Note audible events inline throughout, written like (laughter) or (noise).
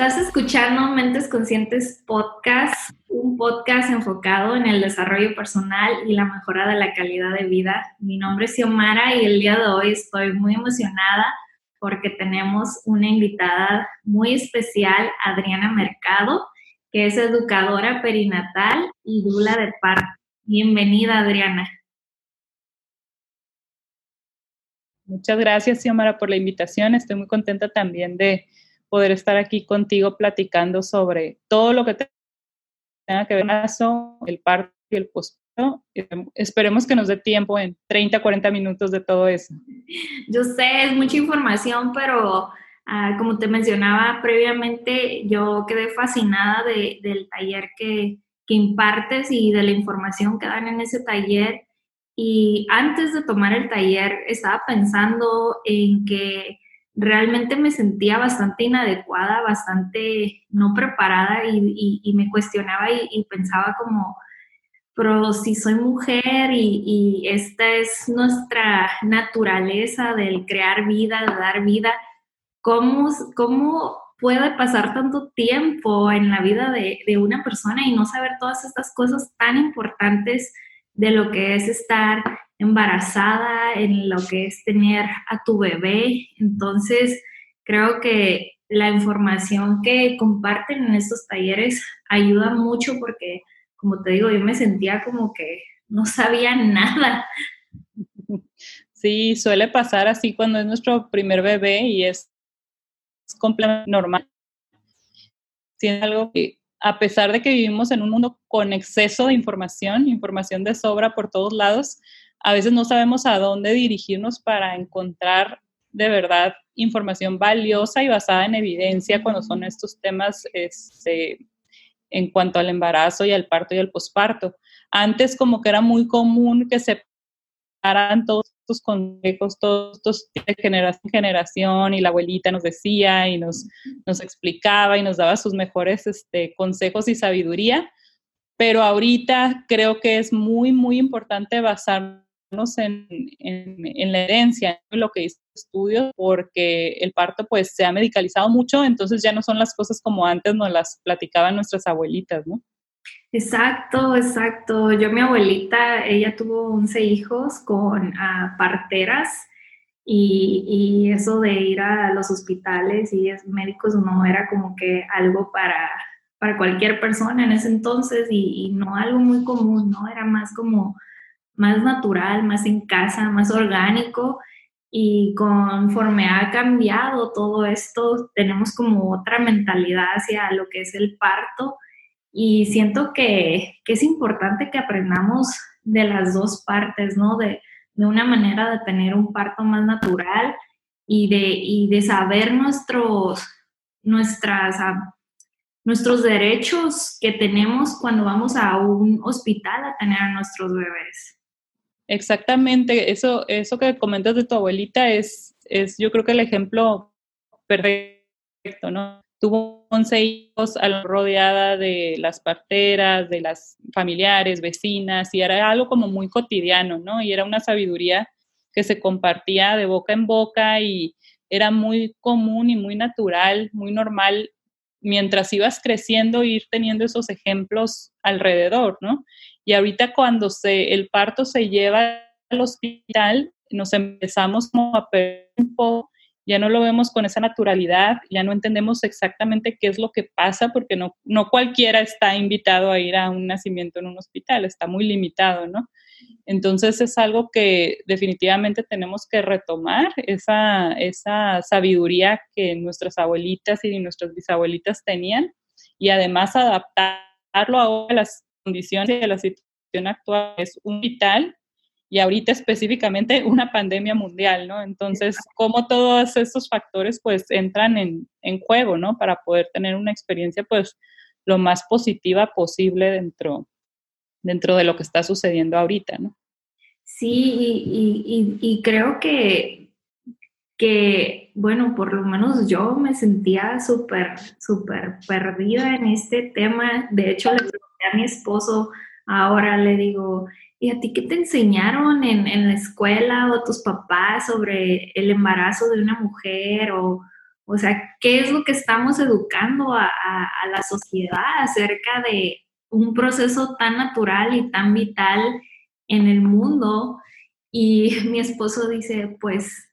Estás escuchando Mentes Conscientes Podcast, un podcast enfocado en el desarrollo personal y la mejora de la calidad de vida. Mi nombre es Xiomara y el día de hoy estoy muy emocionada porque tenemos una invitada muy especial, Adriana Mercado, que es educadora perinatal y dula de parto. Bienvenida, Adriana. Muchas gracias, Xiomara, por la invitación. Estoy muy contenta también de poder estar aquí contigo platicando sobre todo lo que tenga que ver con el parto y el posparto. Esperemos que nos dé tiempo en 30, 40 minutos de todo eso. Yo sé, es mucha información, pero ah, como te mencionaba previamente, yo quedé fascinada del taller que, que impartes y de la información que dan en ese taller. Y antes de tomar el taller, estaba pensando en que realmente me sentía bastante inadecuada, bastante no preparada y, me cuestionaba y, pensaba como, pero si soy mujer y, esta es nuestra naturaleza del crear vida, de dar vida, ¿cómo, cómo puede pasar tanto tiempo en la vida de, de una persona y no saber todas estas cosas tan importantes de lo que es estar embarazada, en lo que es tener a tu bebé. Entonces, creo que la información que comparten en estos talleres ayuda mucho porque, como te digo, yo me sentía como que no sabía (laughs) nada. Sí, suele pasar así cuando es nuestro primer bebé y es, completamente normal. Tiene algo que, a pesar de que vivimos en un mundo con exceso de información, información de sobra por todos lados, a veces no sabemos a dónde dirigirnos para encontrar de verdad información valiosa y basada en evidencia cuando son estos temas este, en cuanto al embarazo y al parto y al posparto. Antes como que era muy común que se paran todos estos consejos, todos estos de generación en generación y la abuelita nos decía y nos, nos explicaba y nos daba sus mejores este, consejos y sabiduría, pero ahorita creo que es muy, muy importante basar en, en, la herencia, en lo que dice estudios, porque el parto pues se ha medicalizado mucho, entonces ya no son las cosas como antes nos las platicaban nuestras abuelitas, ¿no? Exacto, exacto. Yo mi abuelita, ella tuvo 11 hijos con ah, parteras y, y, eso de ir a los hospitales y médicos no era como que algo para, para cualquier persona en ese entonces y, y no algo muy común, ¿no? Era más como más natural, más en casa, más orgánico. Y conforme ha cambiado todo esto, tenemos como otra mentalidad hacia lo que es el parto. Y siento que, es importante que aprendamos de las dos partes, ¿no? De, una manera de tener un parto más natural y de, de saber nuestros, nuestras, ah, nuestros derechos que tenemos cuando vamos a un hospital a tener a nuestros bebés. Exactamente, eso, eso que comentas de tu abuelita es, es yo creo que el ejemplo perfecto, ¿no? Tuvo 11 hijos rodeada de las parteras, de las familiares, vecinas, y era algo como muy cotidiano, ¿no? Y era una sabiduría que se compartía de boca en boca y era muy común y muy natural, muy normal mientras ibas creciendo ir teniendo esos ejemplos alrededor, ¿no? Y ahorita cuando se, el parto se lleva al hospital, nos empezamos como a perder tiempo, ya no lo vemos con esa naturalidad, ya no entendemos exactamente qué es lo que pasa, porque no, no cualquiera está invitado a ir a un nacimiento en un hospital, está muy limitado, ¿no? Entonces es algo que definitivamente tenemos que retomar, esa, esa sabiduría que nuestras abuelitas y nuestras bisabuelitas tenían y además adaptarlo a las condiciones de la situación actual es un vital y ahorita específicamente (laughs) una pandemia mundial, ¿no? Entonces, cómo todos estos factores pues entran en, en, juego, ¿no? Para poder tener una experiencia pues lo más positiva posible dentro, dentro de lo que está sucediendo ahorita, ¿no? Sí, y, y, y creo que, que, bueno, por lo menos yo me sentía súper, súper perdida en este tema. De hecho, le pregunté a mi esposo, ahora le digo, ¿y a ti qué te enseñaron en, en la escuela o tus papás sobre el embarazo de una mujer o, O sea, ¿qué es lo que estamos educando a, a la sociedad acerca de un proceso tan natural y tan vital en el mundo? Y (laughs) mi esposo dice, pues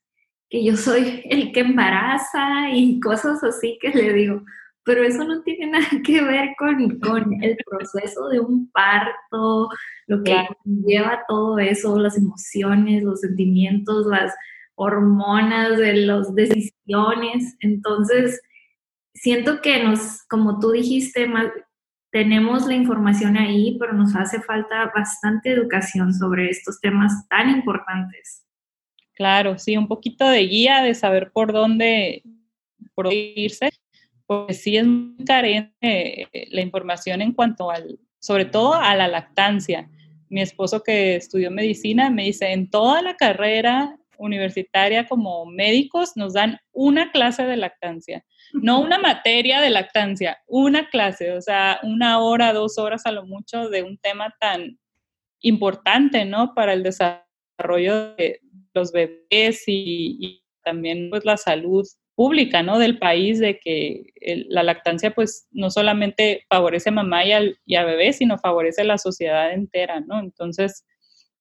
que yo soy el que embaraza y cosas así que le digo, pero eso no tiene (laughs) nada que ver con, con el proceso de un parto, lo que lleva todo eso, las emociones, los sentimientos, las hormonas, de las decisiones. Entonces, siento que nos, como tú dijiste, tenemos la información ahí, pero nos hace falta bastante educación sobre estos temas tan importantes. Claro, sí, un poquito de guía, de saber por dónde, por irse, porque sí es muy carente eh, la información en cuanto al, sobre todo a la lactancia. Mi esposo que estudió medicina me dice, en toda la carrera universitaria como médicos nos dan una clase de lactancia, no una materia de lactancia, una clase, o sea, una hora, dos horas a lo mucho de un tema tan importante, ¿no? Para el desarrollo de, los bebés y, también pues la salud pública, ¿no? Del país, de que la lactancia pues no solamente favorece a mamá y, al, y a bebé, sino favorece a la sociedad entera, ¿no? Entonces,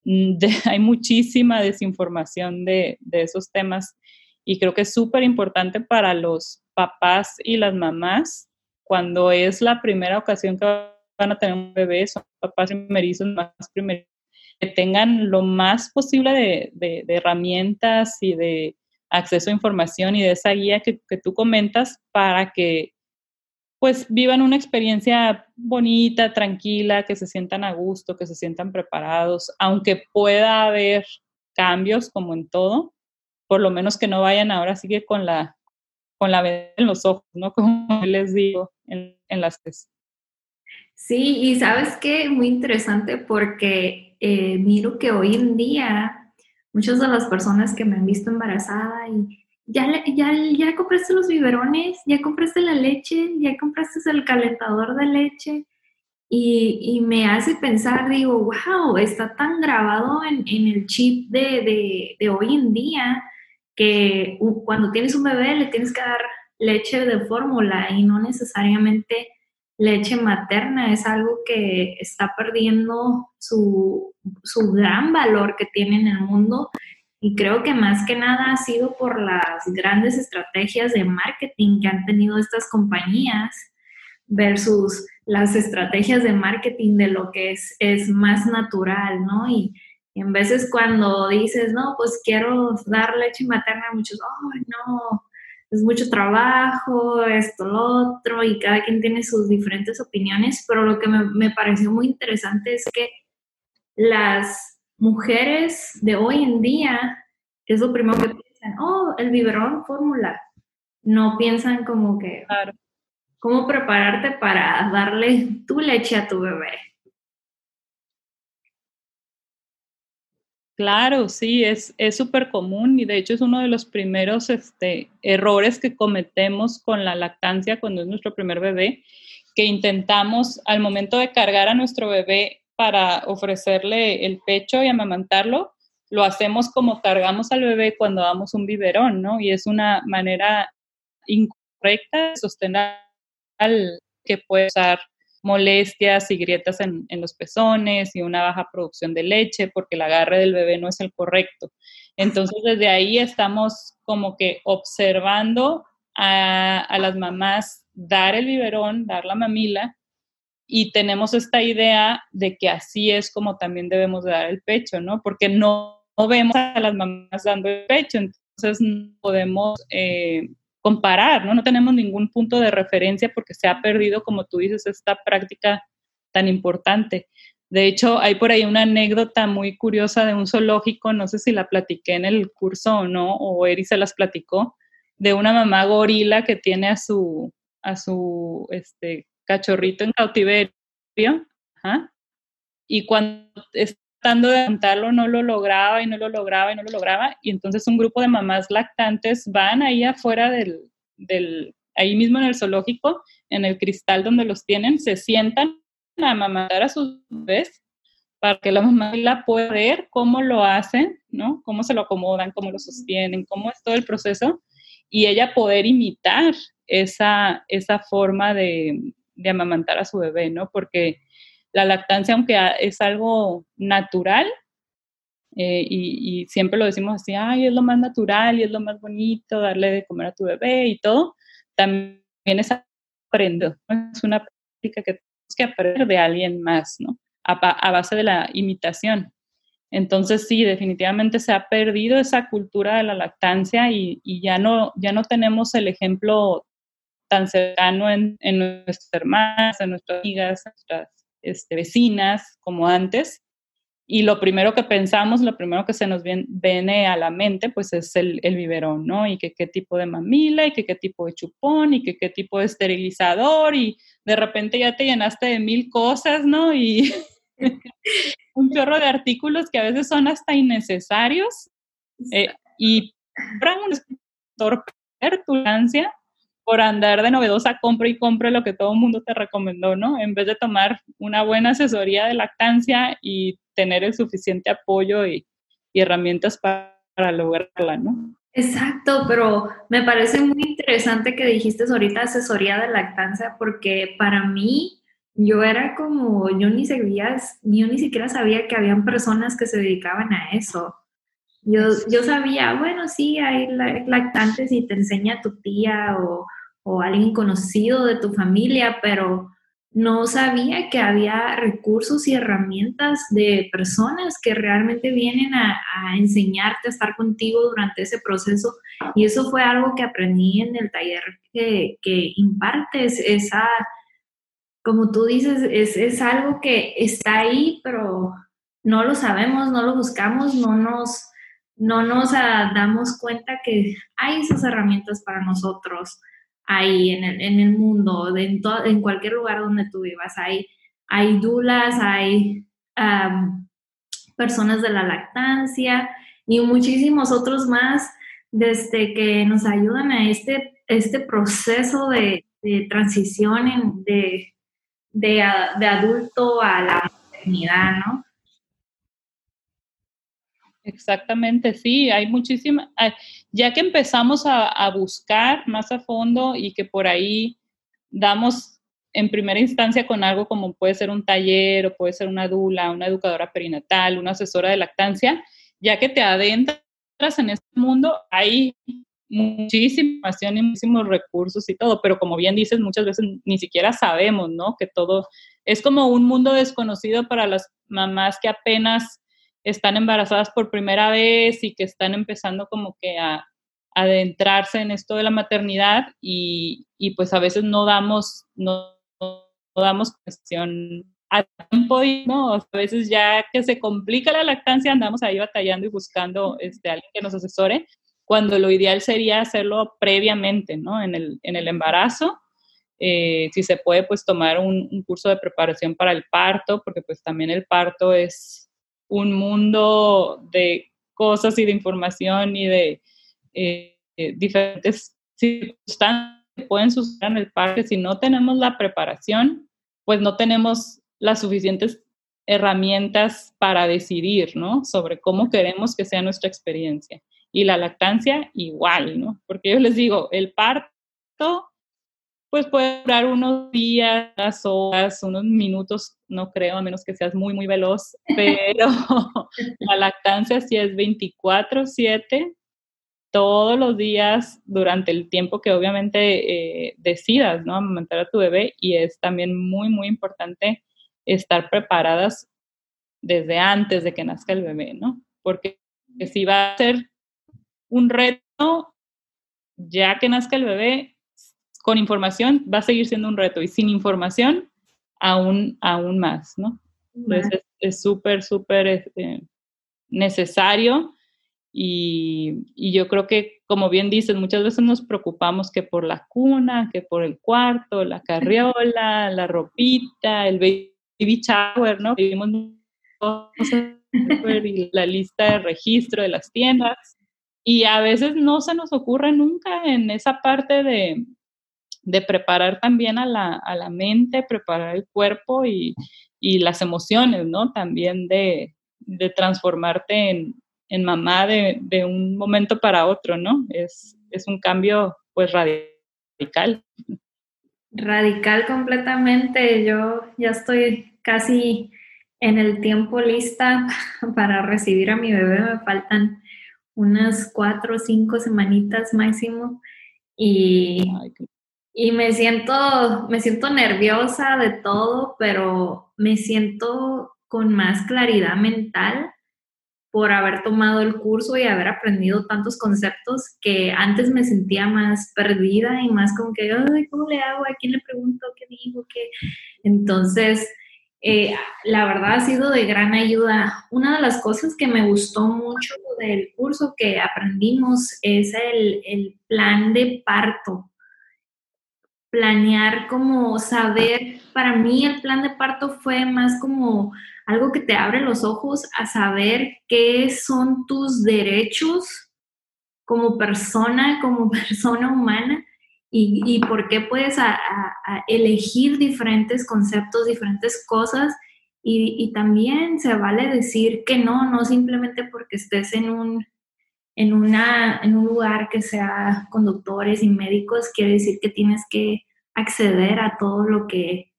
mm, (laughs) hay muchísima desinformación de, de esos temas y creo que es súper importante para los papás y las mamás cuando es la primera ocasión que van a tener un bebé, son papás primerizos, más primerizos, que tengan lo más posible de, herramientas y de acceso a información y de esa guía que, tú comentas para que pues vivan una experiencia bonita, tranquila, que se sientan a gusto, que se sientan preparados, aunque pueda haber cambios como en todo, por lo menos que no vayan ahora sigue con la con la en los ojos, ¿no? (laughs) Como les digo en, las tesis. Sí, y sabes qué, muy interesante porque eh, miro que hoy en día muchas de las personas que me han visto embarazada y ya, ya, ya compraste los biberones, ya compraste la leche, ya compraste el calentador de leche y, y me hace pensar, digo, wow, está tan grabado en, en el chip de, de, de hoy en día que cuando tienes un bebé le tienes que dar leche de fórmula y no necesariamente leche materna es algo que está perdiendo su, gran valor que tiene en el mundo y creo que más que nada ha sido por las grandes estrategias de marketing que han tenido estas compañías versus las estrategias de marketing de lo que es, es más natural, ¿no? Y, en veces cuando dices, no, pues quiero dar leche materna, muchos, ay, no, es mucho trabajo, esto, lo otro, y cada quien tiene sus diferentes opiniones, pero lo que me, pareció muy interesante es que las mujeres de hoy en día, es lo primero que piensan, oh, el biberón fórmula. No piensan como que, claro. ¿cómo prepararte para darle tu leche a tu bebé? Claro, sí, es súper común y de hecho es uno de los primeros este, errores que cometemos con la lactancia cuando es nuestro primer bebé, que intentamos al momento de cargar a nuestro bebé para ofrecerle el pecho y amamantarlo, lo hacemos como cargamos al bebé cuando damos un biberón, ¿no? Y es una manera incorrecta de sostener al que puede usar molestias y grietas en, los pezones y una baja producción de leche porque el agarre del bebé no es el correcto. Entonces, desde ahí estamos como que observando a, a las mamás dar el biberón, dar la mamila, y tenemos esta idea de que así es como también debemos dar el pecho, ¿no? Porque no, vemos a las mamás dando el pecho, entonces no podemos eh, comparar, ¿no? No tenemos ningún punto de referencia porque se ha perdido, como tú dices, esta práctica tan importante. De hecho, hay por ahí una anécdota muy curiosa de un zoológico, no sé si la platiqué en el curso o no, o Eri se las platicó, de una mamá gorila que tiene a su, a su este, cachorrito en cautiverio, y cuando tratando de levantarlo no lo lograba y no lo lograba y no lo lograba. Y entonces un grupo de mamás lactantes van ahí afuera del, del ahí mismo en el zoológico, en el cristal donde los tienen, se sientan a amamantar a sus bebés para que la mamá la pueda ver cómo lo hacen, ¿no? Cómo se lo acomodan, cómo lo sostienen, cómo es todo el proceso. y ella poder imitar esa, esa forma de, de amamantar a su bebé, ¿no? Porque la lactancia, aunque es algo natural, eh, y, siempre lo decimos así, ay, es lo más natural y es lo más bonito, darle de comer a tu bebé y todo, también es aprender, es una práctica que tenemos que aprender de alguien más, ¿no? A, base de la imitación. Entonces sí, definitivamente se ha perdido esa cultura de la lactancia y, ya, no, ya no tenemos el ejemplo tan cercano en, en nuestras hermanas, en nuestras amigas, en nuestras este, vecinas como antes. Y lo primero que pensamos, lo primero que se nos viene, a la mente, pues es el, el biberón, ¿no? Y que qué tipo de mamila, y que qué tipo de chupón, y que qué tipo de esterilizador, y de repente ya te llenaste de mil cosas, ¿no? Y (laughs) un chorro de artículos que a veces son hasta innecesarios. Eh, y para un torperancia por andar de novedosa, compra y compra lo que todo el mundo te recomendó, ¿no? En vez de tomar una buena asesoría de lactancia y tener el suficiente apoyo y, herramientas para, para, lograrla, ¿no? Exacto, pero me parece muy interesante que dijiste ahorita asesoría de lactancia porque para mí yo era como, yo ni, sabía, yo ni siquiera sabía que habían personas que se dedicaban a eso. Yo, yo sabía, bueno, sí, hay lactantes y te enseña tu tía o, o alguien conocido de tu familia, pero no sabía que había recursos y herramientas de personas que realmente vienen a, enseñarte a estar contigo durante ese proceso. Y eso fue algo que aprendí en el taller que, que impartes, esa, como tú dices, es, es algo que está ahí, pero no lo sabemos, no lo buscamos, no nos, no nos damos cuenta que hay esas herramientas para nosotros ahí en el, en el mundo, en, en cualquier lugar donde tú vivas. Hay, hay dulas, hay personas de la lactancia y muchísimos otros más desde que nos ayudan a este, este proceso de, transición de, de, de adulto a la maternidad, ¿no? Exactamente, sí, hay muchísimas, ya que empezamos a, buscar más a fondo y que por ahí damos en primera instancia con algo como puede ser un taller o puede ser una dula, una educadora perinatal, una asesora de lactancia, ya que te adentras en este mundo, hay muchísima información y muchísimos recursos y todo, pero como bien dices, muchas veces ni siquiera sabemos, ¿no? Que todo es como un mundo desconocido para las mamás que apenas están embarazadas por primera vez y que están empezando como que a, adentrarse en esto de la maternidad y, y, pues a veces no damos, no, no damos cuestión a tiempo y no, a veces ya que se complica la lactancia andamos ahí batallando y buscando este, alguien que nos asesore, cuando lo ideal sería hacerlo previamente, ¿no? En el, en el embarazo, eh, si se puede, pues tomar un, un curso de preparación para el parto, porque pues también el parto es un mundo de cosas y de información y de eh, diferentes circunstancias que pueden suceder en el parque. Si no tenemos la preparación, pues no tenemos las suficientes herramientas para decidir, ¿no? Sobre cómo queremos que sea nuestra experiencia. Y la lactancia igual, ¿no? Porque yo les digo, el parto pues puede durar unos días, horas, unos minutos, no creo, a menos que seas muy, muy veloz, (laughs) pero (laughs) la lactancia sí es 24/7, todos los días durante el tiempo que obviamente eh, decidas, ¿no? Amamantar a tu bebé y es también muy, muy importante estar preparadas desde antes de que nazca el bebé, ¿no? Porque si va a ser un reto, ya que nazca el bebé, con información va a seguir siendo un reto y sin información aún, aún más, ¿no? Entonces es súper, súper este, necesario y, y, yo creo que, como bien dices, muchas veces nos preocupamos que por la cuna, que por el cuarto, la carriola, la ropita, el baby shower, ¿no? Vivimos la lista de registro de las tiendas y a veces no se nos ocurre nunca en esa parte de, de preparar también a la, a la mente, preparar el cuerpo y, y las emociones, ¿no? También de, de transformarte en, en mamá de, de, un momento para otro, ¿no? Es, es un cambio pues radical. Radical completamente. Yo ya estoy casi en el tiempo lista (laughs) para recibir a mi bebé. Me faltan unas cuatro o cinco semanitas máximo y, y me siento, me siento nerviosa de todo, pero me siento con más claridad mental por haber tomado el curso y haber aprendido tantos conceptos que antes me sentía más perdida y más como que, ¿cómo le hago? ¿A quién le pregunto? ¿Qué digo? ¿Qué? Entonces, eh, la verdad ha sido de gran ayuda. Una de las cosas que me gustó mucho del curso que aprendimos es el, el plan de parto. Planear como saber, para mí el plan de parto fue más como algo que te abre los ojos a saber qué son tus derechos como persona, como (laughs) persona humana y, por qué puedes elegir diferentes conceptos, diferentes cosas y, también se vale decir que no, no simplemente porque estés en un, en, una, en un lugar que sea conductores y médicos, quiere decir que tienes que acceder a todo lo que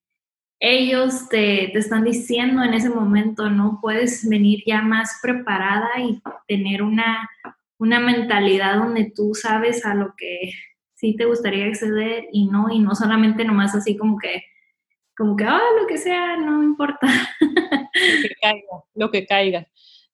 ellos te, te, están diciendo en ese momento, ¿no? Puedes venir ya más preparada y tener una, una mentalidad donde tú sabes a lo que sí te gustaría acceder y no, y no solamente nomás así como que, como que, ah, lo que sea, no importa. Lo que caiga, lo que caiga.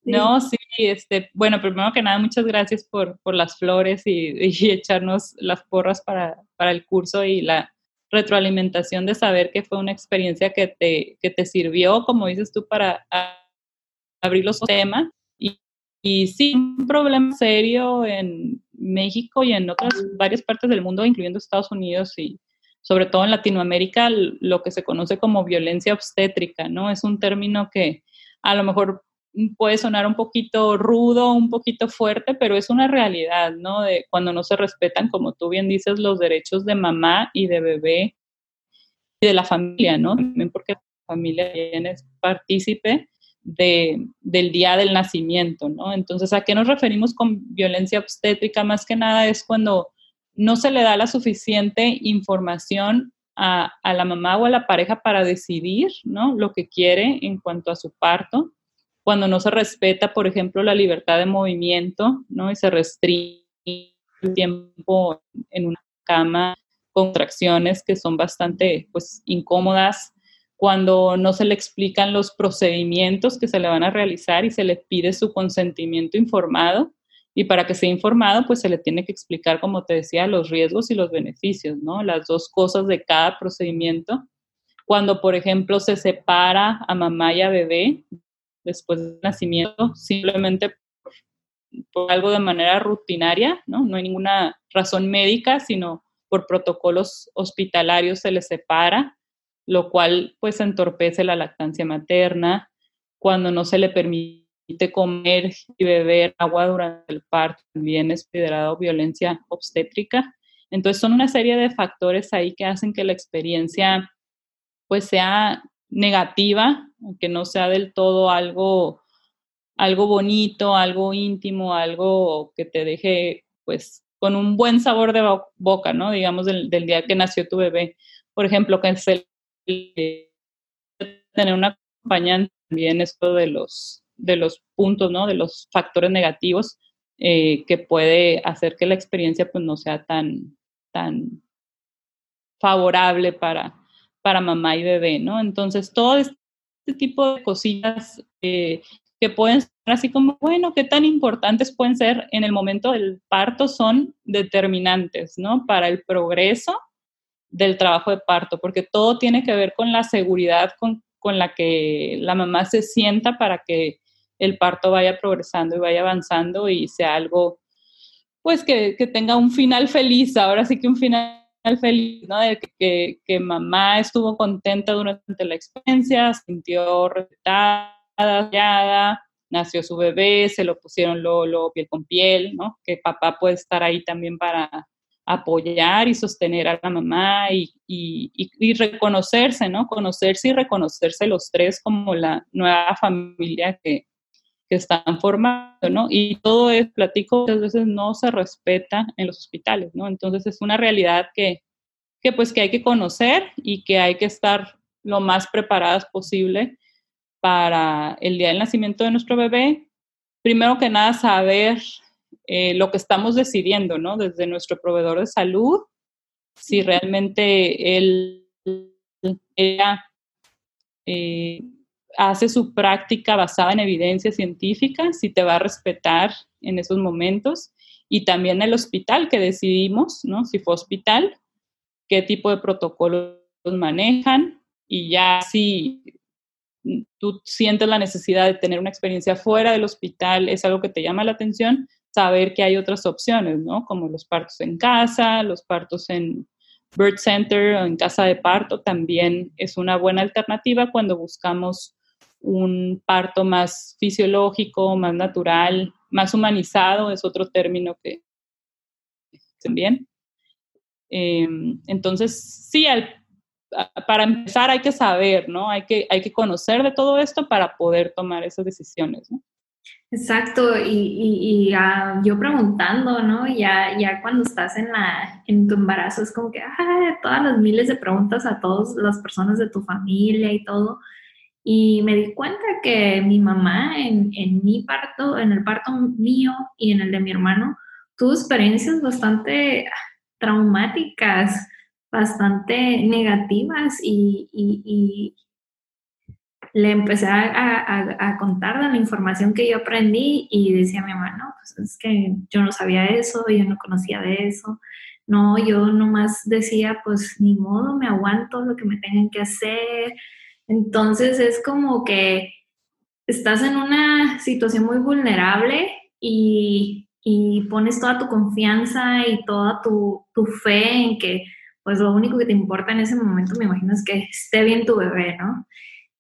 No, sí, este, bueno, primero que nada, muchas gracias por, por las flores (laughs) y, echarnos las porras para, para el curso y la, retroalimentación de saber que fue una experiencia que te, que te sirvió, como dices tú, para abrir los temas. Y, y sí, problema serio en México y en otras varias partes del mundo, incluyendo Estados Unidos y sobre todo en Latinoamérica, lo que se conoce como violencia obstétrica, ¿no? Es un término que a lo mejor puede sonar un poquito rudo, un poquito fuerte, pero es una realidad, ¿no? De cuando no se respetan, como tú bien dices, los derechos de mamá y de bebé y de la familia, ¿no? También porque la familia es partícipe de, del día del nacimiento, ¿no? Entonces, ¿a qué nos referimos con violencia obstétrica? Más que nada es cuando no se le da la suficiente información a, a la mamá o a la pareja para decidir, ¿no? Lo que quiere en cuanto a su parto cuando no se respeta, por ejemplo, la libertad de movimiento, ¿no? Y se restringe el tiempo en una cama, contracciones que son bastante, pues, incómodas, cuando no se le explican los procedimientos que se le van a realizar y se le pide su consentimiento informado. Y para que sea informado, pues se le tiene que explicar, como te decía, los riesgos y los beneficios, ¿no? Las dos cosas de cada procedimiento. Cuando, por ejemplo, se separa a mamá y a bebé después del nacimiento, simplemente por, algo de manera rutinaria, ¿no? No hay ninguna razón médica, sino por protocolos hospitalarios se les separa, lo cual pues entorpece la lactancia materna, cuando no se le permite comer y beber agua durante el parto, también es considerado violencia obstétrica. Entonces son una serie de factores ahí que hacen que la experiencia pues sea negativa, que no sea del todo algo, algo bonito, algo íntimo, algo que te deje pues con un buen sabor de boca, ¿no? Digamos, del, día que nació tu bebé. Por ejemplo, que es el, tener una acompañante también esto de los, de los puntos, ¿no? De los factores negativos eh, que puede hacer que la experiencia pues no sea tan, tan favorable para, para mamá y bebé, ¿no? Entonces, todo este tipo de cosillas eh, que pueden ser así como, bueno, qué tan importantes pueden ser en el momento del parto son determinantes, ¿no? Para el progreso del trabajo de parto, porque todo tiene que ver con la seguridad con, con la que la mamá se sienta para que el parto vaya progresando y vaya avanzando y sea algo, pues que, que tenga un final feliz, ahora sí que un final feliz, ¿no? De que, que, mamá estuvo contenta durante la experiencia, sintió respetada, hallada, nació su bebé, se lo pusieron luego, piel con piel, ¿no? Que papá puede estar ahí también para apoyar y sostener a la mamá y, y, y, reconocerse, ¿no? Conocerse y reconocerse los tres como la nueva familia que, están formando, ¿no? Y todo es, platico, muchas veces no se respeta en los hospitales, ¿no? Entonces es una realidad que, que pues que hay que conocer y que hay que estar lo más preparadas posible para el día del nacimiento de nuestro bebé. Primero que nada, saber eh, lo que estamos decidiendo, ¿no? Desde nuestro proveedor de salud, si realmente él, ella eh, hace su práctica basada en evidencia científica, si te va a respetar en esos momentos, y también el hospital que decidimos, ¿no? Si fue hospital, qué tipo de protocolos manejan, y ya si tú sientes la necesidad de tener una experiencia fuera del hospital, es algo que te llama la atención, saber que hay otras opciones, ¿no? Como los partos en casa, los partos en birth center o en casa de parto, también es una buena alternativa cuando buscamos un parto más fisiológico, más natural, más humanizado, es otro término que también. Eh, entonces, sí, para empezar hay que saber, ¿no? Hay que, hay que conocer de todo esto para poder tomar esas decisiones. Exacto, y, y, yo preguntando, ¿no? Ya, ya cuando estás en, la, en tu embarazo es como que, ah, todas las miles de preguntas a todas las personas de tu familia y todo. Y me di cuenta que mi mamá en, en mi parto, en el parto mío y en el de mi hermano, tuvo experiencias bastante traumáticas, bastante negativas y, y le empecé a, contar de la información que yo aprendí y decía a mi mamá, no, pues es que yo no sabía eso, yo no conocía de eso. No, yo nomás decía, pues ni modo, me aguanto lo que me tengan que hacer. Entonces es como que estás en una situación muy vulnerable y, pones toda tu confianza y toda tu, fe en que pues lo único que te importa en ese momento, me imagino, es que esté bien tu bebé, ¿no?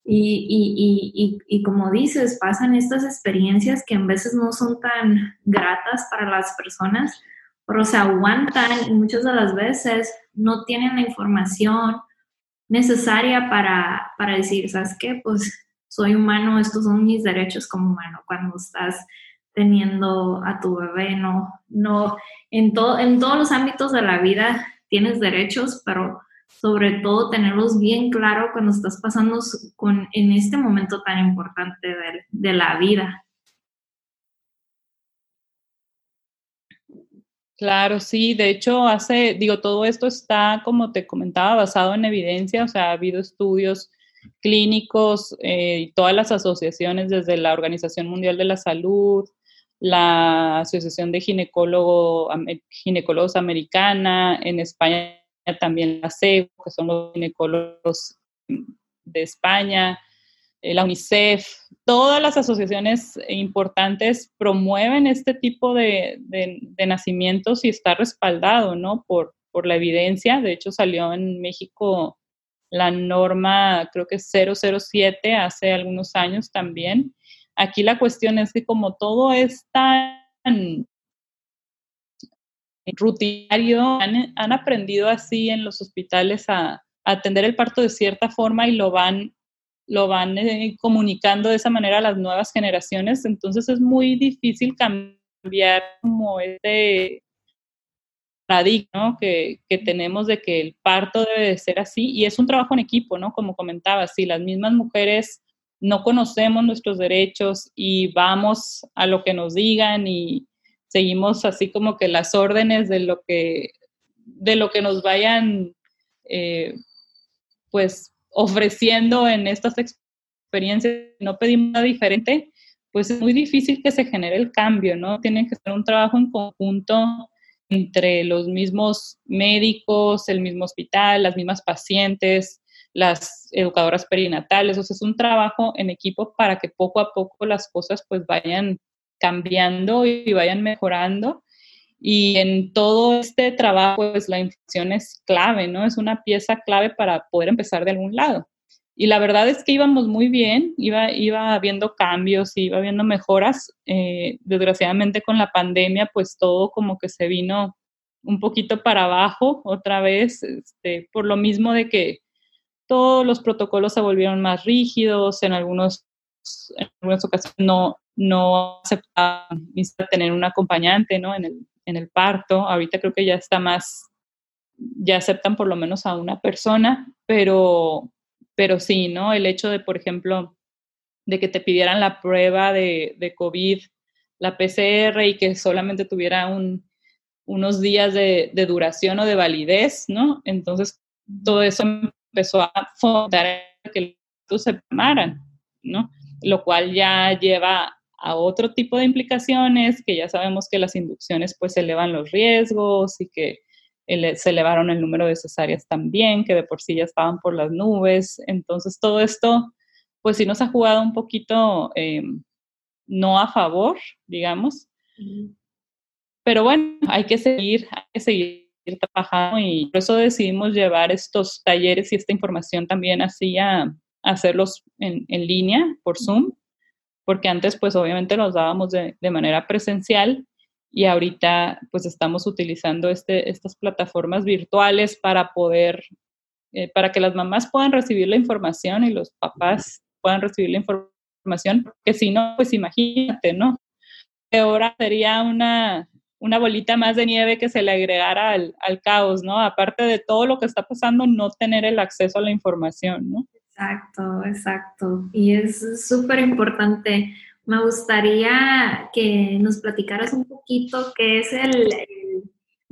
Y, como dices, pasan estas experiencias que en veces no son tan gratas para las personas, pero se aguantan y muchas de las veces no tienen la información necesaria para, para decir, ¿sabes qué? Pues soy humano, estos son mis derechos como humano. Cuando estás teniendo a tu bebé, no, no, en, todo, en todos los ámbitos de la vida tienes derechos, pero sobre todo tenerlos bien claro cuando estás pasando con, en este momento tan importante de, de la vida. Claro, sí, de hecho hace, digo, todo esto está, como te comentaba, basado en evidencia, o sea, ha habido estudios clínicos eh, y todas las asociaciones, desde la Organización Mundial de la Salud, la Asociación de Ginecólogo, Ginecólogos Americana, en España también la CEU, que son los ginecólogos de España, eh, la UNICEF, todas las asociaciones importantes promueven este tipo de, nacimientos y está respaldado, ¿no? Por, por la evidencia. De hecho, salió en México la norma, creo que 007, hace algunos años también. Aquí la cuestión es que como todo es tan rutinario, han, han, aprendido así en los hospitales a, atender el parto de cierta forma y lo van, lo van eh, comunicando de esa manera a las nuevas generaciones, entonces es muy difícil cambiar como este paradigma que, que, tenemos de que el parto debe de ser así y es un trabajo en equipo, ¿no? Como comentaba, si las mismas mujeres no conocemos nuestros derechos y vamos a lo que nos digan y, seguimos así como que las órdenes de lo que, de lo que nos vayan eh, pues ofreciendo en estas experiencias, no pedimos nada diferente, pues es muy difícil que se genere el cambio, ¿no? Tiene que ser un trabajo en conjunto entre los mismos médicos, el mismo hospital, las mismas pacientes, las educadoras perinatales, o sea, es un trabajo en equipo para que poco a poco las cosas pues vayan cambiando y vayan mejorando. Y en todo este trabajo, pues la inflación es clave, ¿no? Es una pieza clave para poder empezar de algún lado. Y la verdad es que íbamos muy bien, iba, iba habiendo cambios, iba habiendo mejoras. Eh, desgraciadamente con la pandemia, pues todo como que se vino un poquito para abajo otra vez, este, por lo mismo de que todos los protocolos se volvieron más rígidos, en algunos en algunas ocasiones no, no aceptaban tener un acompañante ¿no? en, el, en el parto. Ahorita creo que ya está más, ya aceptan por lo menos a una persona, pero, pero sí, ¿no? El hecho de, por ejemplo, de que te pidieran la prueba de, de COVID, la PCR y que solamente tuviera un, unos días de, de, duración o de validez, ¿no? Entonces, todo eso empezó a fomentar que los se tomaran, ¿no? Lo cual ya lleva a otro tipo de implicaciones, que ya sabemos que las inducciones pues elevan los riesgos y que se elevaron el número de cesáreas también, que de por sí ya estaban por las nubes. Entonces, todo esto pues sí nos ha jugado un poquito eh, no a favor, digamos. Pero bueno, hay que seguir, hay que seguir trabajando y por eso decidimos llevar estos talleres y esta información también así a, hacerlos en, en, línea por Zoom, porque antes pues obviamente los dábamos de, de manera presencial y ahorita pues estamos utilizando este, estas plataformas virtuales para poder, eh, para que las mamás puedan recibir la información y los papás puedan recibir la información, porque si no, pues imagínate, ¿no? Ahora sería una, una bolita más de nieve que se le agregara al, al, caos, ¿no? Aparte de todo lo que está pasando, no tener el acceso a la información, ¿no? Exacto, exacto. Y es súper importante. Me gustaría que nos platicaras un poquito qué es el,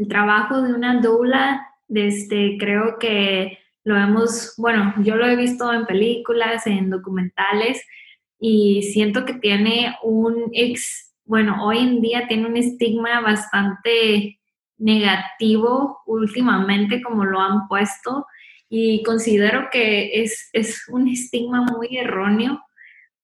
trabajo de una doula. Este, creo que lo hemos, bueno, yo lo he visto en películas, en documentales y siento que tiene un ex, bueno, hoy en día tiene un estigma bastante negativo últimamente como lo han puesto y considero que es, es un estigma muy erróneo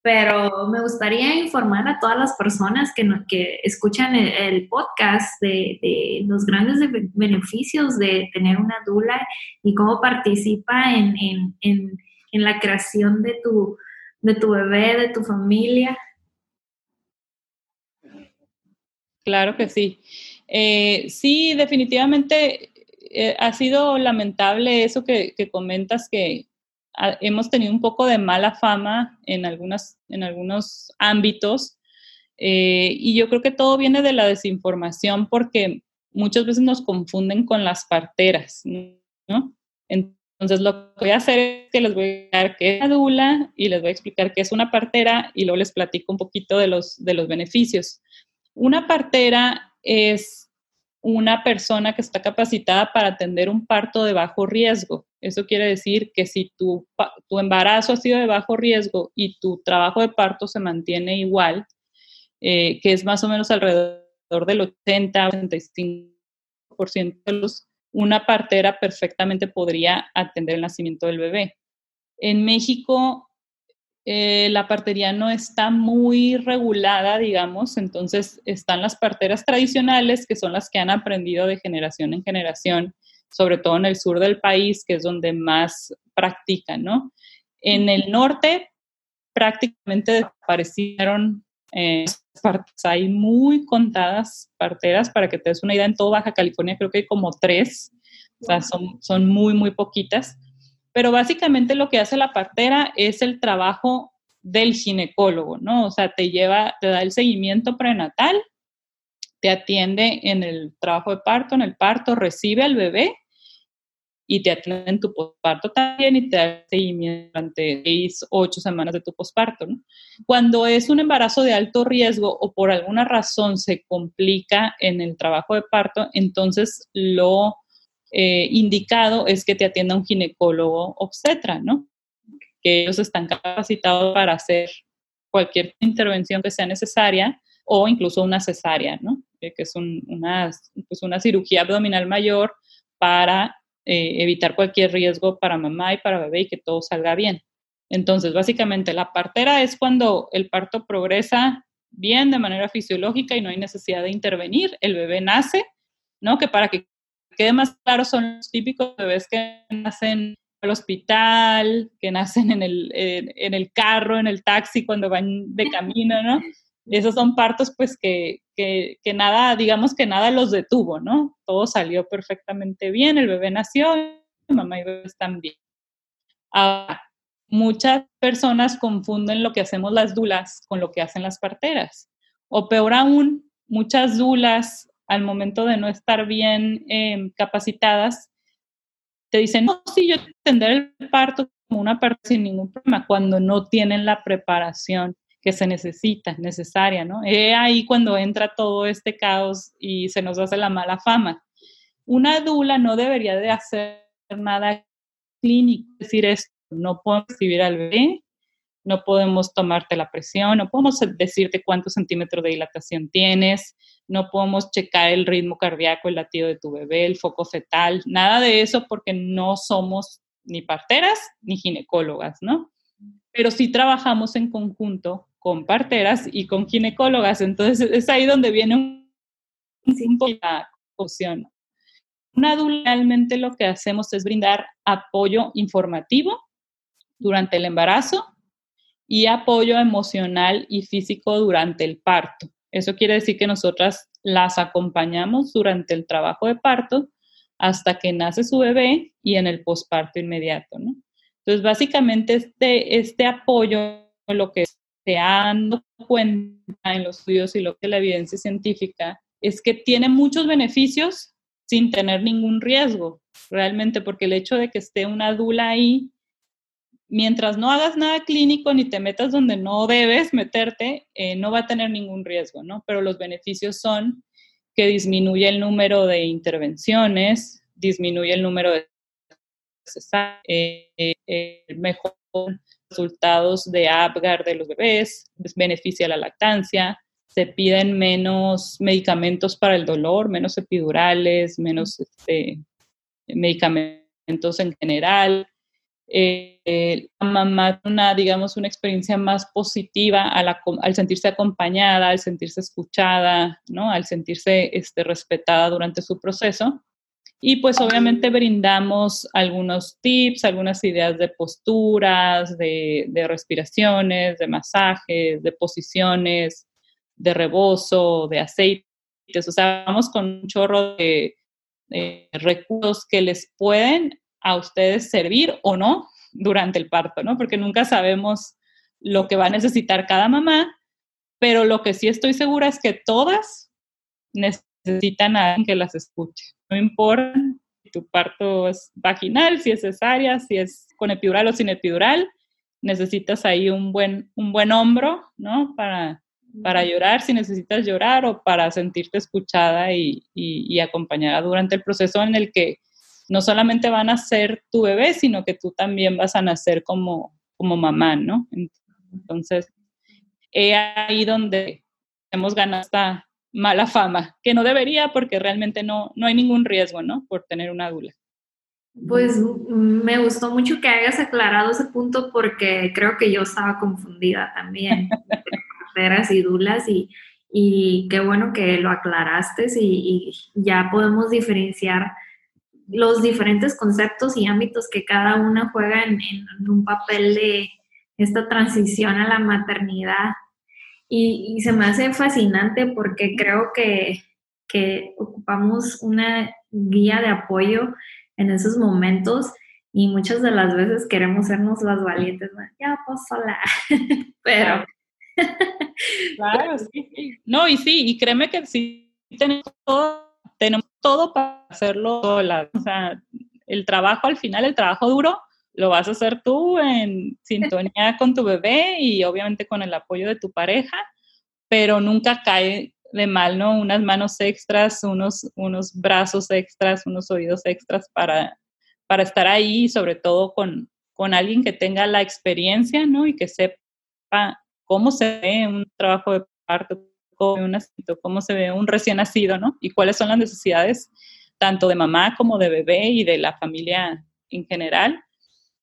pero me gustaría informar a todas las personas que, que escuchan el, podcast de, los grandes beneficios de tener una dula y cómo participa en, la creación de tu, de tu bebé, de tu familia. Claro que sí. Eh, sí, definitivamente eh, ha sido lamentable eso que comentas, que, hemos tenido un poco de mala fama en, algunas, en algunos ámbitos eh, y yo creo que todo viene de la desinformación porque muchas veces nos confunden con las parteras, ¿no? Entonces lo que voy a hacer es que les voy a explicar qué es una dula y les voy a explicar qué es una partera y luego les platico un poquito de los, de los beneficios. Una partera es una persona que está capacitada para atender un parto de bajo riesgo. Eso quiere decir que si tu, tu embarazo ha sido de bajo riesgo y tu trabajo de parto se mantiene igual, eh, que es más o menos alrededor del 80-85% de los, una partera perfectamente podría atender el nacimiento del bebé. En México eh, la partería no está muy regulada, digamos, entonces están las parteras tradicionales, que son las que han aprendido de generación en generación, sobre todo en el sur del país, que es donde más practican, ¿no? En el norte prácticamente desaparecieron eh, partes. Hay muy contadas parteras, para que te des una idea, en toda Baja California creo que hay como tres, o sea, son, son muy, muy poquitas. Pero básicamente lo que hace la partera es el trabajo del ginecólogo, ¿no? O sea, te lleva, te da el seguimiento prenatal, te atiende en el trabajo de parto, en el parto, recibe al bebé y te atiende en tu posparto también y te da seguimiento durante seis, ocho semanas de tu posparto, ¿no? Cuando es un embarazo de alto riesgo o por alguna razón se complica en el trabajo de parto, entonces lo eh, indicado es que te atienda un ginecólogo obstetra, ¿no? Que ellos están capacitados para hacer cualquier intervención que sea necesaria o incluso una cesárea, ¿no? Eh, que es una, pues una cirugía abdominal mayor para eh, evitar cualquier riesgo para mamá y para bebé y que todo salga bien. Entonces, básicamente, la partera es cuando el parto progresa bien de manera fisiológica y no hay necesidad de intervenir, el bebé nace, ¿no? Que para que quede más claro, son los típicos bebés que nacen al hospital, que nacen en el, en, el carro, en el taxi, cuando van de camino, ¿no? Esos son partos, pues, que, que, que, nada, digamos que nada los detuvo, ¿no? Todo salió perfectamente bien, el bebé nació, mamá y bebé están bien. Ahora, muchas personas confunden lo que hacemos las dulas con lo que hacen las parteras. O peor aún, muchas dulas al momento de no estar bien em, capacitadas, te dicen, no, sí, yo entender el parto como una parte sin ningún problema, cuando no tienen la preparación que se necesita, necesaria, ¿no? Es ahí cuando entra todo este caos y se nos hace la mala fama. Una dula no debería de hacer nada clínico, decir esto, no podemos recibir al bebé, no podemos tomarte la presión, no podemos decirte cuántos centímetros de dilatación tienes, no podemos checar el ritmo cardíaco, el latido de tu bebé, el foco fetal, nada de eso porque no somos ni parteras ni ginecólogas, ¿no? Pero sí trabajamos en conjunto con parteras y con ginecólogas, entonces es ahí donde viene un, poco la confusión. Una lo que hacemos es brindar apoyo informativo durante el embarazo y apoyo emocional y físico durante el parto. Eso quiere decir que nosotras las acompañamos durante el trabajo de parto hasta que nace su bebé y en el posparto inmediato, ¿no? Entonces, básicamente este, este apoyo, lo que se han dado cuenta en los estudios y lo que la evidencia científica es que tiene muchos beneficios sin tener ningún riesgo, realmente, porque el hecho de que esté una dula ahí mientras no hagas nada clínico ni te metas donde no debes meterte, eh, no va a tener ningún riesgo, ¿no? Pero los beneficios son que disminuye el número de intervenciones, disminuye el número de eh, eh, mejor resultados de Apgar de los bebés, beneficia la lactancia, se piden menos medicamentos para el dolor, menos epidurales, menos este, medicamentos en general, eh, la mamá una, digamos, una experiencia más positiva al sentirse acompañada, al sentirse escuchada, ¿no? al sentirse este, respetada durante su proceso. Y pues obviamente brindamos algunos tips, algunas ideas de posturas, de, de respiraciones, de masajes, de posiciones, de rebozo, de aceites. O sea, vamos con un chorro de recursos que les pueden a ustedes servir o no durante el parto, ¿no? Porque nunca sabemos lo que va a necesitar cada mamá, pero lo que sí estoy segura es que todas necesitan a alguien que las escuche. No importa si tu parto es vaginal, si es cesárea, si es con epidural o sin epidural, necesitas ahí un buen, un buen hombro, ¿no? Para, para llorar, si necesitas llorar o para sentirte escuchada y, y acompañada durante el proceso en el que no solamente van a ser tu bebé, sino que tú también vas a nacer como, como mamá, ¿no? Entonces, es ahí donde hemos ganado esta mala fama, que no debería porque realmente no, no hay ningún riesgo, ¿no? Por tener una dula. Pues me gustó mucho que hayas aclarado ese punto porque creo que yo estaba confundida también (laughs) entre y dulas y, y qué bueno que lo aclaraste y, y ya podemos diferenciar los diferentes conceptos y ámbitos que cada una juega en, un papel de esta transición a la maternidad. Y, se me hace fascinante porque creo que, ocupamos una guía de apoyo en esos momentos y muchas de las veces queremos sernos las valientes, ya pues sola, (laughs) pero... Claro, sí, sí. No, y sí, y créeme que sí tenemos todo tenemos todo para hacerlo sola. O sea, el trabajo al final, el trabajo duro, lo vas a hacer tú en sintonía (laughs) con tu bebé y obviamente con el apoyo de tu pareja, pero nunca cae de mal, ¿no? Unas manos extras, unos, unos brazos extras, unos oídos extras para, para estar ahí, sobre todo con, con alguien que tenga la experiencia, ¿no? Y que sepa cómo se ve un trabajo de parto, cómo se ve un recién nacido, ¿no? Y cuáles son las necesidades tanto de mamá como de bebé y de la familia en general.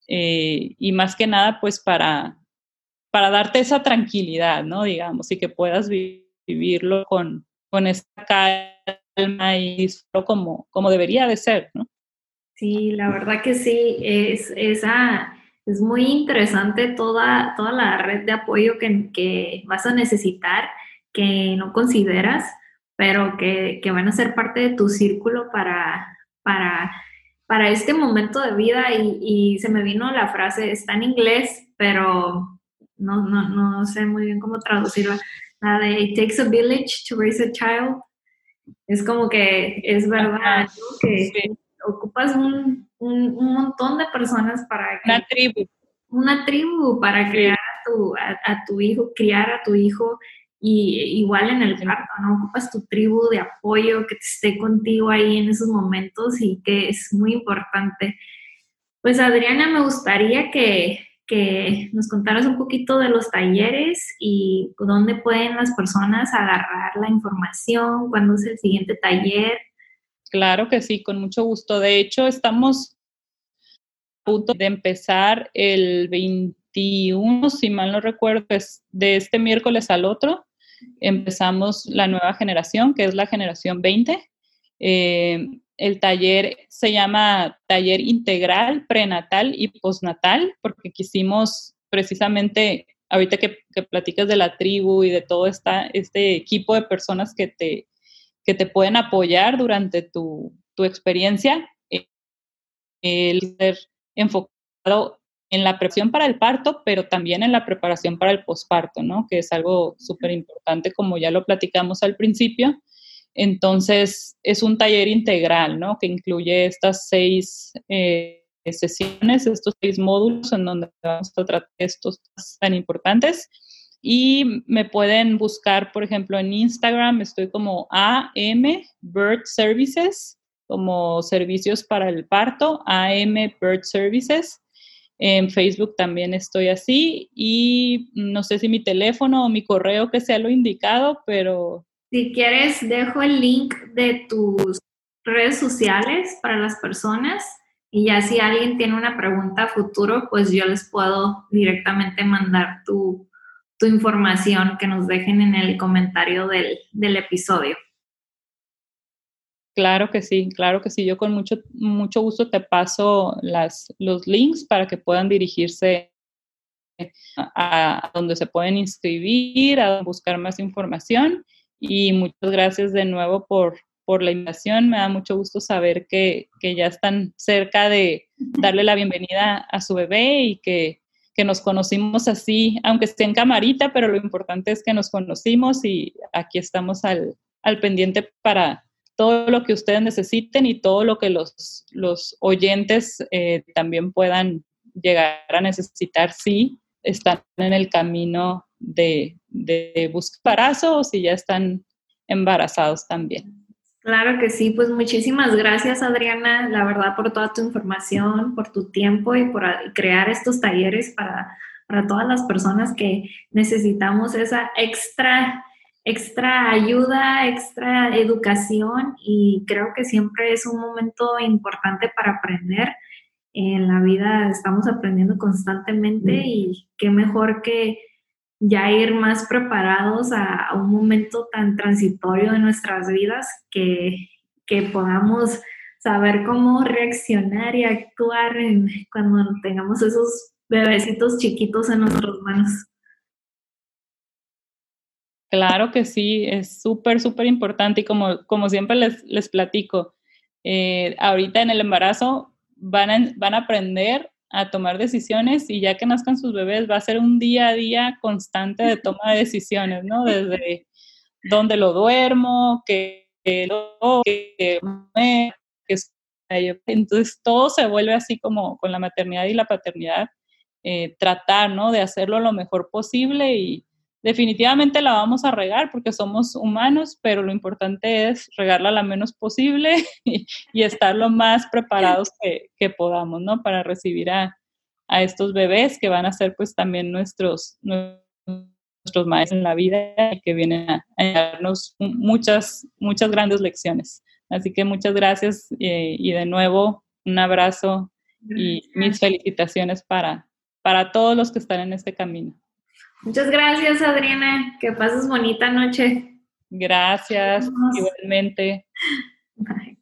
Eh, y más que nada, pues para, para darte esa tranquilidad, ¿no? Digamos, y que puedas vivirlo con, con esta calma y como, como debería de ser, ¿no? Sí, la verdad que sí, es, esa, es muy interesante toda, toda la red de apoyo que, que vas a necesitar que no consideras, pero que, van a ser parte de tu círculo para, para para este momento de vida. Y, se me vino la frase, está en inglés, pero no, no, no sé muy bien cómo traducirla, la de It takes a village to raise a child. Es como que es verdad que ocupas un, un, montón de personas para que... Una tribu. Una tribu para criar a tu, a tu hijo, criar a tu hijo y igual en el parto, ¿no? Ocupas tu tribu de apoyo que te esté contigo ahí en esos momentos y que es muy importante. Pues Adriana, me gustaría que, que nos contaras un poquito de los talleres y dónde pueden las personas agarrar la información, cuándo es el siguiente taller. Claro que sí, con mucho gusto. De hecho, estamos a punto de empezar el 21, si mal no recuerdo, es de este miércoles al otro empezamos la nueva generación, que es la generación 20. Eh, el taller se llama Taller Integral, Prenatal y Postnatal, porque quisimos precisamente, ahorita que, que platicas de la tribu y de todo esta, este equipo de personas que te, que te pueden apoyar durante tu, tu experiencia, eh, el ser enfocado en la preparación para el parto, pero también en la preparación para el posparto, ¿no? Que es algo súper importante, como ya lo platicamos al principio. Entonces, es un taller integral, ¿no? Que incluye estas seis eh, sesiones, estos seis módulos en donde vamos a tratar estos tan importantes. Y me pueden buscar, por ejemplo, en Instagram, estoy como AM Bird Services, como servicios para el parto, AM Bird Services. En Facebook también estoy así y no sé si mi teléfono o mi correo que sea lo indicado, pero... Si quieres, dejo el link de tus redes sociales para las personas y ya si alguien tiene una pregunta a futuro, pues yo les puedo directamente mandar tu, tu información que nos dejen en el comentario del, del episodio. Claro que sí, claro que sí. Yo con mucho, mucho gusto te paso las, los links para que puedan dirigirse a, donde se pueden inscribir, a buscar más información. Y muchas gracias de nuevo por, por la invitación. Me da mucho gusto saber que, que, ya están cerca de darle la bienvenida a su bebé y que, que nos conocimos así, aunque esté en camarita, pero lo importante es que nos conocimos y aquí estamos al, al pendiente para todo lo que ustedes necesiten y todo lo que los, los oyentes eh, también puedan llegar a necesitar si están en el camino de, de buscar embarazo o si ya están embarazados también. Claro que sí, pues muchísimas gracias Adriana, la verdad por toda tu información, por tu tiempo y por crear estos talleres para, para todas las personas que necesitamos esa extra extra ayuda, extra educación y creo que siempre es un momento importante para aprender. En la vida estamos aprendiendo constantemente y qué mejor que ya ir más preparados a, un momento tan transitorio de nuestras vidas que, que podamos saber cómo reaccionar y actuar cuando tengamos esos bebecitos chiquitos en nuestras manos. Claro que sí, es súper, súper importante y como, como siempre les, les platico, eh, ahorita en el embarazo van a, van a aprender a tomar decisiones y ya que nazcan sus bebés va a ser un día a día constante de toma de decisiones, ¿no? Desde dónde lo duermo, qué lo, que, entonces todo se vuelve así como con la maternidad y la paternidad, eh, tratar, ¿no? De hacerlo lo mejor posible y definitivamente la vamos a regar porque somos humanos, pero lo importante es regarla lo menos posible (laughs) y, estar lo más preparados que, podamos, ¿no? Para recibir a, estos bebés que van a ser pues también nuestros, nuestros maestros en la vida y que vienen a, darnos muchas, muchas grandes lecciones. Así que muchas gracias eh, y de nuevo un abrazo y mis felicitaciones para, para todos los que están en este camino. Muchas gracias, Adriana. Que pases bonita noche. Gracias, igualmente. Bye.